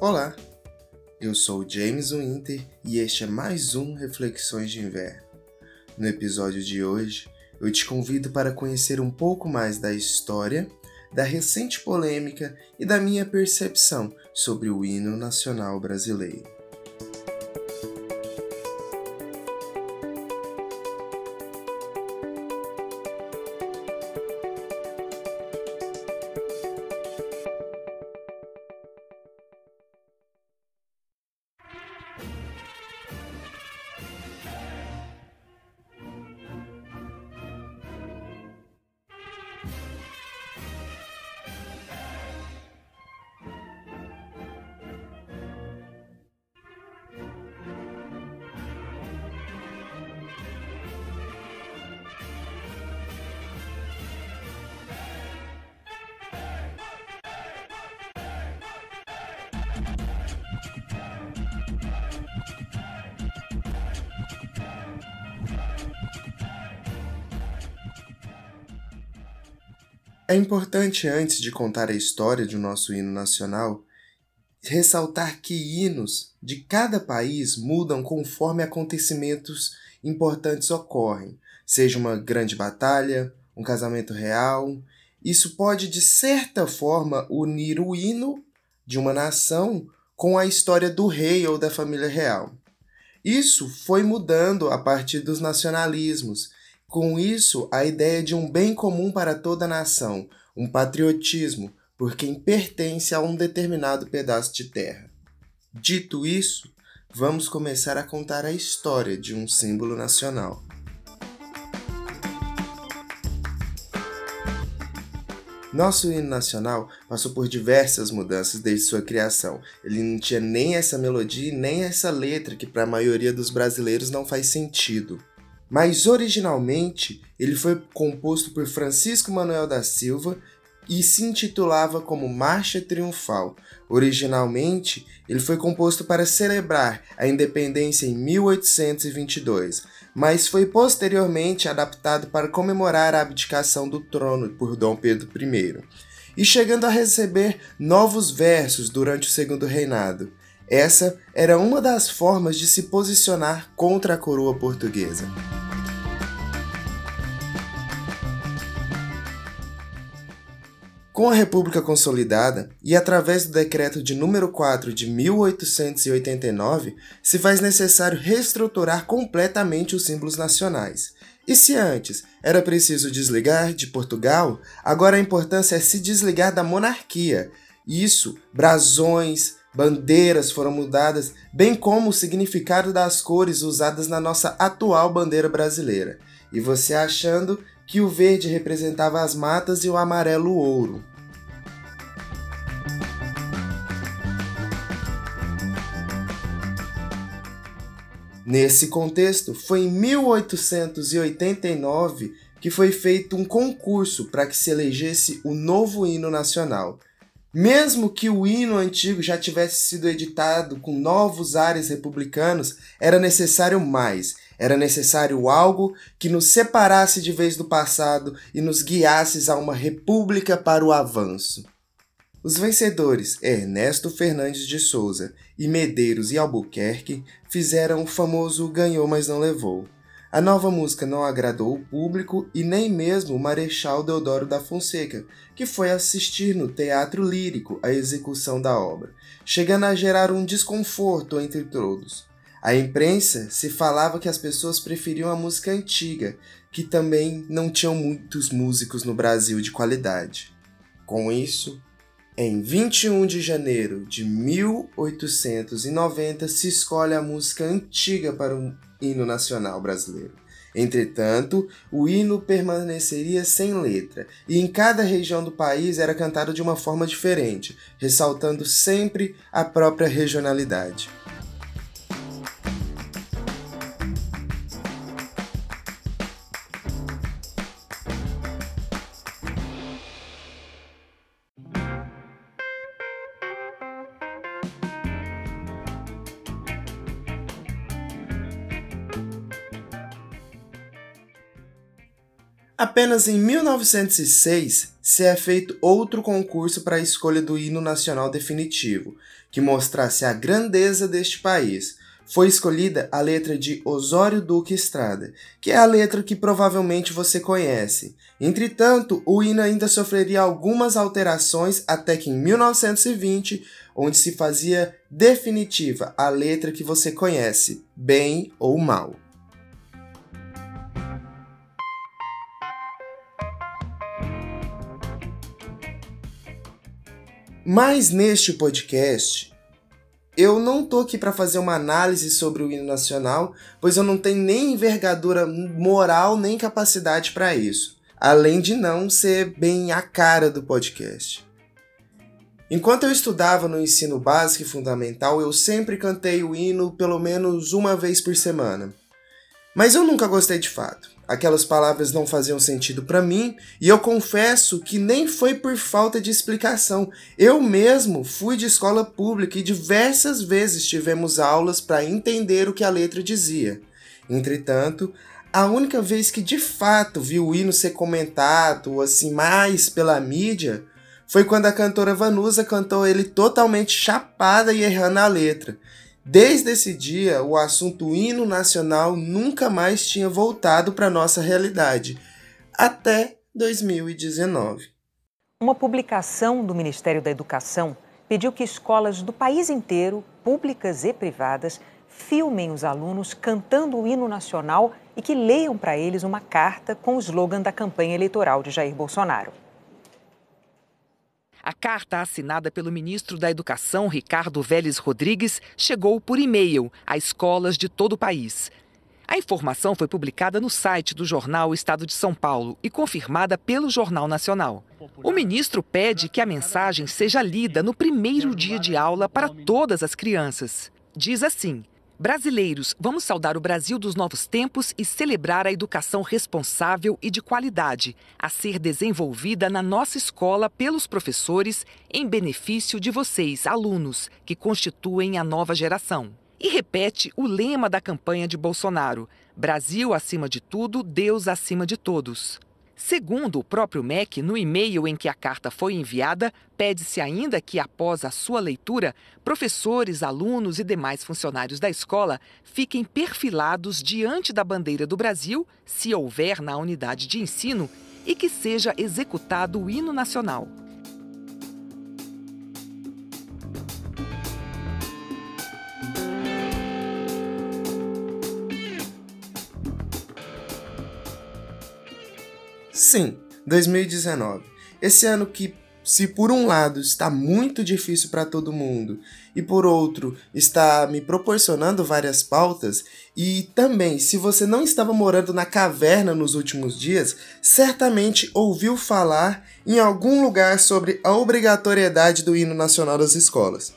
Olá, eu sou James Winter e este é mais um Reflexões de Inverno. No episódio de hoje, eu te convido para conhecer um pouco mais da história, da recente polêmica e da minha percepção sobre o hino nacional brasileiro. É importante, antes de contar a história do nosso hino nacional, ressaltar que hinos de cada país mudam conforme acontecimentos importantes ocorrem, seja uma grande batalha, um casamento real. Isso pode, de certa forma, unir o hino de uma nação com a história do rei ou da família real. Isso foi mudando a partir dos nacionalismos com isso, a ideia de um bem comum para toda a nação, um patriotismo por quem pertence a um determinado pedaço de terra. Dito isso, vamos começar a contar a história de um símbolo nacional. Nosso hino nacional passou por diversas mudanças desde sua criação. Ele não tinha nem essa melodia nem essa letra que para a maioria dos brasileiros não faz sentido mas originalmente ele foi composto por Francisco Manuel da Silva e se intitulava como Marcha Triunfal. Originalmente, ele foi composto para celebrar a independência em 1822, mas foi posteriormente adaptado para comemorar a abdicação do trono por Dom Pedro I, e chegando a receber novos versos durante o segundo reinado. Essa era uma das formas de se posicionar contra a coroa portuguesa. Com a República consolidada e através do decreto de número 4 de 1889, se faz necessário reestruturar completamente os símbolos nacionais. E se antes era preciso desligar de Portugal, agora a importância é se desligar da monarquia. Isso, brasões, bandeiras foram mudadas, bem como o significado das cores usadas na nossa atual bandeira brasileira. E você achando que o verde representava as matas e o amarelo o ouro. Nesse contexto, foi em 1889 que foi feito um concurso para que se elegesse o novo hino nacional. Mesmo que o hino antigo já tivesse sido editado com novos ares republicanos, era necessário mais. Era necessário algo que nos separasse de vez do passado e nos guiasse a uma república para o avanço. Os vencedores Ernesto Fernandes de Souza e Medeiros e Albuquerque fizeram o famoso ganhou mas não levou. A nova música não agradou o público e nem mesmo o Marechal Deodoro da Fonseca, que foi assistir no Teatro Lírico a execução da obra, chegando a gerar um desconforto entre todos. A imprensa se falava que as pessoas preferiam a música antiga, que também não tinham muitos músicos no Brasil de qualidade. Com isso, em 21 de janeiro de 1890 se escolhe a música antiga para hino nacional brasileiro. Entretanto, o hino permaneceria sem letra, e em cada região do país era cantado de uma forma diferente, ressaltando sempre a própria regionalidade. Apenas em 1906 se é feito outro concurso para a escolha do hino nacional definitivo, que mostrasse a grandeza deste país. Foi escolhida a letra de Osório Duque Estrada, que é a letra que provavelmente você conhece. Entretanto, o hino ainda sofreria algumas alterações até que em 1920, onde se fazia definitiva a letra que você conhece, bem ou mal. Mas neste podcast, eu não tô aqui para fazer uma análise sobre o hino nacional, pois eu não tenho nem envergadura moral nem capacidade para isso, além de não ser bem a cara do podcast. Enquanto eu estudava no ensino básico e fundamental, eu sempre cantei o hino pelo menos uma vez por semana. Mas eu nunca gostei de fato aquelas palavras não faziam sentido para mim, e eu confesso que nem foi por falta de explicação. Eu mesmo fui de escola pública e diversas vezes tivemos aulas para entender o que a letra dizia. Entretanto, a única vez que de fato vi o hino ser comentado assim mais pela mídia foi quando a cantora Vanusa cantou ele totalmente chapada e errando a letra. Desde esse dia, o assunto hino nacional nunca mais tinha voltado para nossa realidade, até 2019. Uma publicação do Ministério da Educação pediu que escolas do país inteiro, públicas e privadas, filmem os alunos cantando o hino nacional e que leiam para eles uma carta com o slogan da campanha eleitoral de Jair Bolsonaro. A carta assinada pelo ministro da Educação, Ricardo Vélez Rodrigues, chegou por e-mail a escolas de todo o país. A informação foi publicada no site do jornal Estado de São Paulo e confirmada pelo Jornal Nacional. O ministro pede que a mensagem seja lida no primeiro dia de aula para todas as crianças. Diz assim: Brasileiros, vamos saudar o Brasil dos novos tempos e celebrar a educação responsável e de qualidade, a ser desenvolvida na nossa escola pelos professores em benefício de vocês, alunos, que constituem a nova geração. E repete o lema da campanha de Bolsonaro: Brasil acima de tudo, Deus acima de todos. Segundo o próprio MEC, no e-mail em que a carta foi enviada, pede-se ainda que, após a sua leitura, professores, alunos e demais funcionários da escola fiquem perfilados diante da bandeira do Brasil, se houver na unidade de ensino, e que seja executado o hino nacional. Sim, 2019. Esse ano que, se por um lado está muito difícil para todo mundo e por outro está me proporcionando várias pautas, e também se você não estava morando na caverna nos últimos dias, certamente ouviu falar em algum lugar sobre a obrigatoriedade do hino nacional das escolas.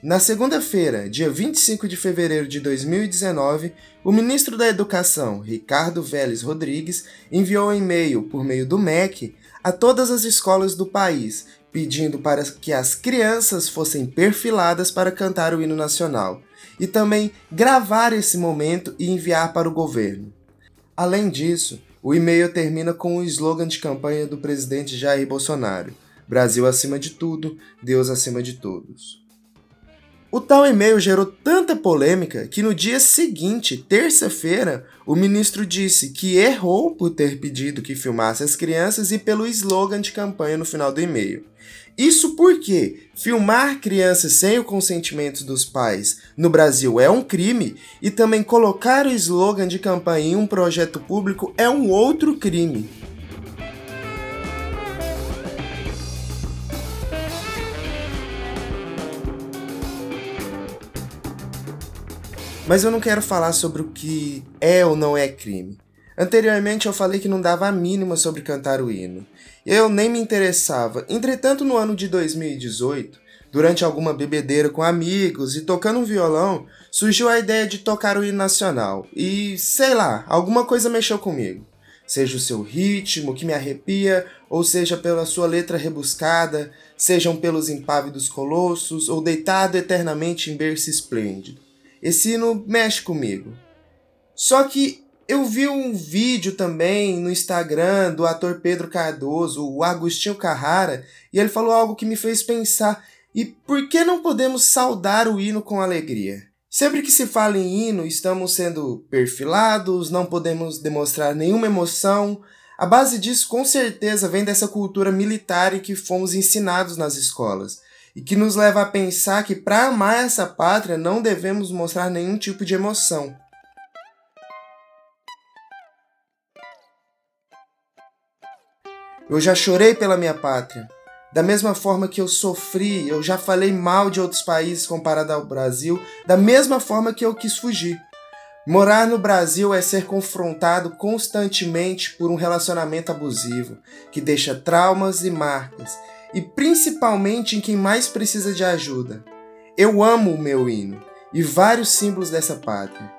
Na segunda-feira, dia 25 de fevereiro de 2019, o ministro da Educação, Ricardo Vélez Rodrigues, enviou um e-mail por meio do MEC a todas as escolas do país, pedindo para que as crianças fossem perfiladas para cantar o hino nacional e também gravar esse momento e enviar para o governo. Além disso, o e-mail termina com o slogan de campanha do presidente Jair Bolsonaro: Brasil acima de tudo, Deus acima de todos. O tal e-mail gerou tanta polêmica que no dia seguinte, terça-feira, o ministro disse que errou por ter pedido que filmasse as crianças e pelo slogan de campanha no final do e-mail. Isso porque filmar crianças sem o consentimento dos pais no Brasil é um crime e também colocar o slogan de campanha em um projeto público é um outro crime. Mas eu não quero falar sobre o que é ou não é crime. Anteriormente eu falei que não dava a mínima sobre cantar o hino. Eu nem me interessava. Entretanto, no ano de 2018, durante alguma bebedeira com amigos e tocando um violão, surgiu a ideia de tocar o hino nacional. E sei lá, alguma coisa mexeu comigo. Seja o seu ritmo que me arrepia, ou seja pela sua letra rebuscada, sejam pelos impávidos colossos, ou deitado eternamente em berço esplêndido. Esse hino mexe comigo. Só que Eu vi um vídeo também no Instagram do ator Pedro Cardoso, o Agostinho Carrara, e ele falou algo que me fez pensar: e por que não podemos saudar o hino com alegria? Sempre que se fala em hino, estamos sendo perfilados, não podemos demonstrar nenhuma emoção. A base disso, com certeza, vem dessa cultura militar em que fomos ensinados nas escolas e que nos leva a pensar que para amar essa pátria não devemos mostrar nenhum tipo de emoção. Eu já chorei pela minha pátria. Da mesma forma que eu sofri, eu já falei mal de outros países comparado ao Brasil, da mesma forma que eu quis fugir. Morar no Brasil é ser confrontado constantemente por um relacionamento abusivo, que deixa traumas e marcas, e principalmente em quem mais precisa de ajuda. Eu amo o meu hino e vários símbolos dessa pátria,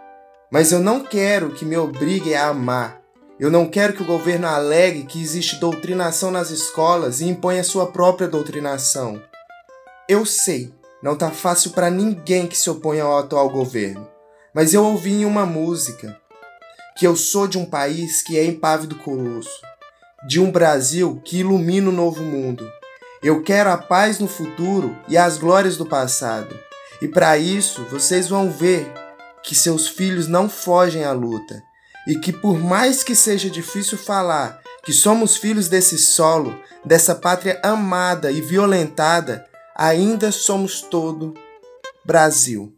mas eu não quero que me obrigue a amar eu não quero que o governo alegue que existe doutrinação nas escolas e imponha sua própria doutrinação. Eu sei, não tá fácil para ninguém que se opõe ao atual governo, mas eu ouvi em uma música que eu sou de um país que é impávido colosso, de um Brasil que ilumina o novo mundo. Eu quero a paz no futuro e as glórias do passado. E para isso, vocês vão ver que seus filhos não fogem à luta e que, por mais que seja difícil falar que somos filhos desse solo, dessa pátria amada e violentada, ainda somos todo Brasil.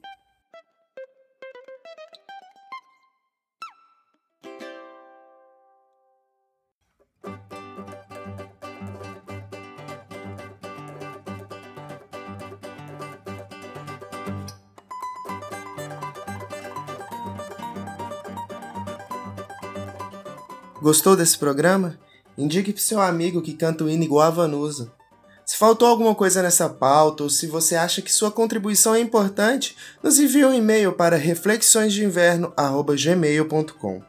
Gostou desse programa? Indique para seu amigo que canta o hino igual a Vanusa. Se faltou alguma coisa nessa pauta ou se você acha que sua contribuição é importante, nos envie um e-mail para reflexõesdeinverno@gmail.com.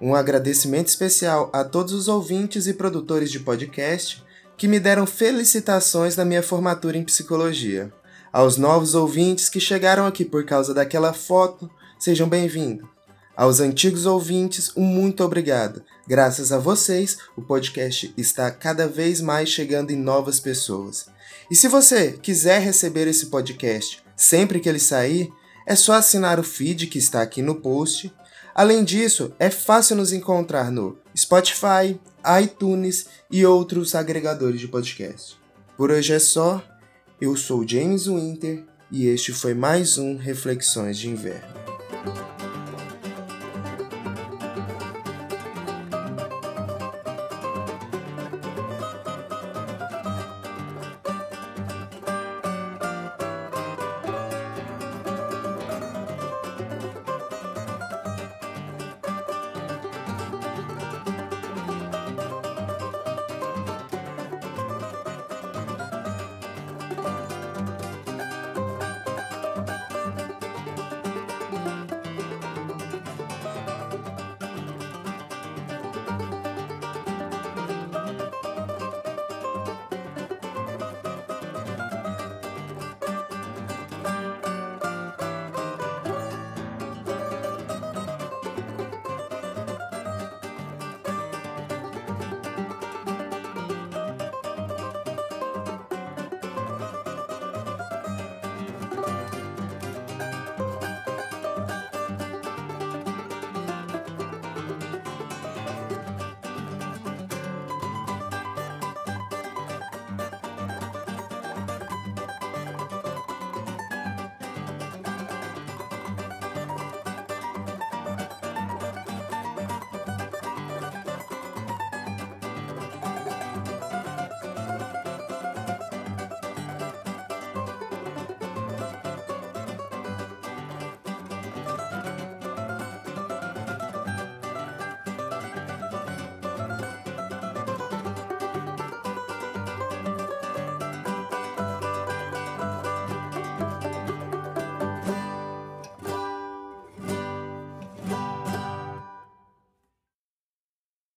Um agradecimento especial a todos os ouvintes e produtores de podcast que me deram felicitações na minha formatura em psicologia. Aos novos ouvintes que chegaram aqui por causa daquela foto, sejam bem-vindos. Aos antigos ouvintes, um muito obrigado. Graças a vocês, o podcast está cada vez mais chegando em novas pessoas. E se você quiser receber esse podcast sempre que ele sair, é só assinar o feed que está aqui no post. Além disso, é fácil nos encontrar no Spotify, iTunes e outros agregadores de podcast. Por hoje é só. Eu sou James Winter e este foi mais um Reflexões de Inverno.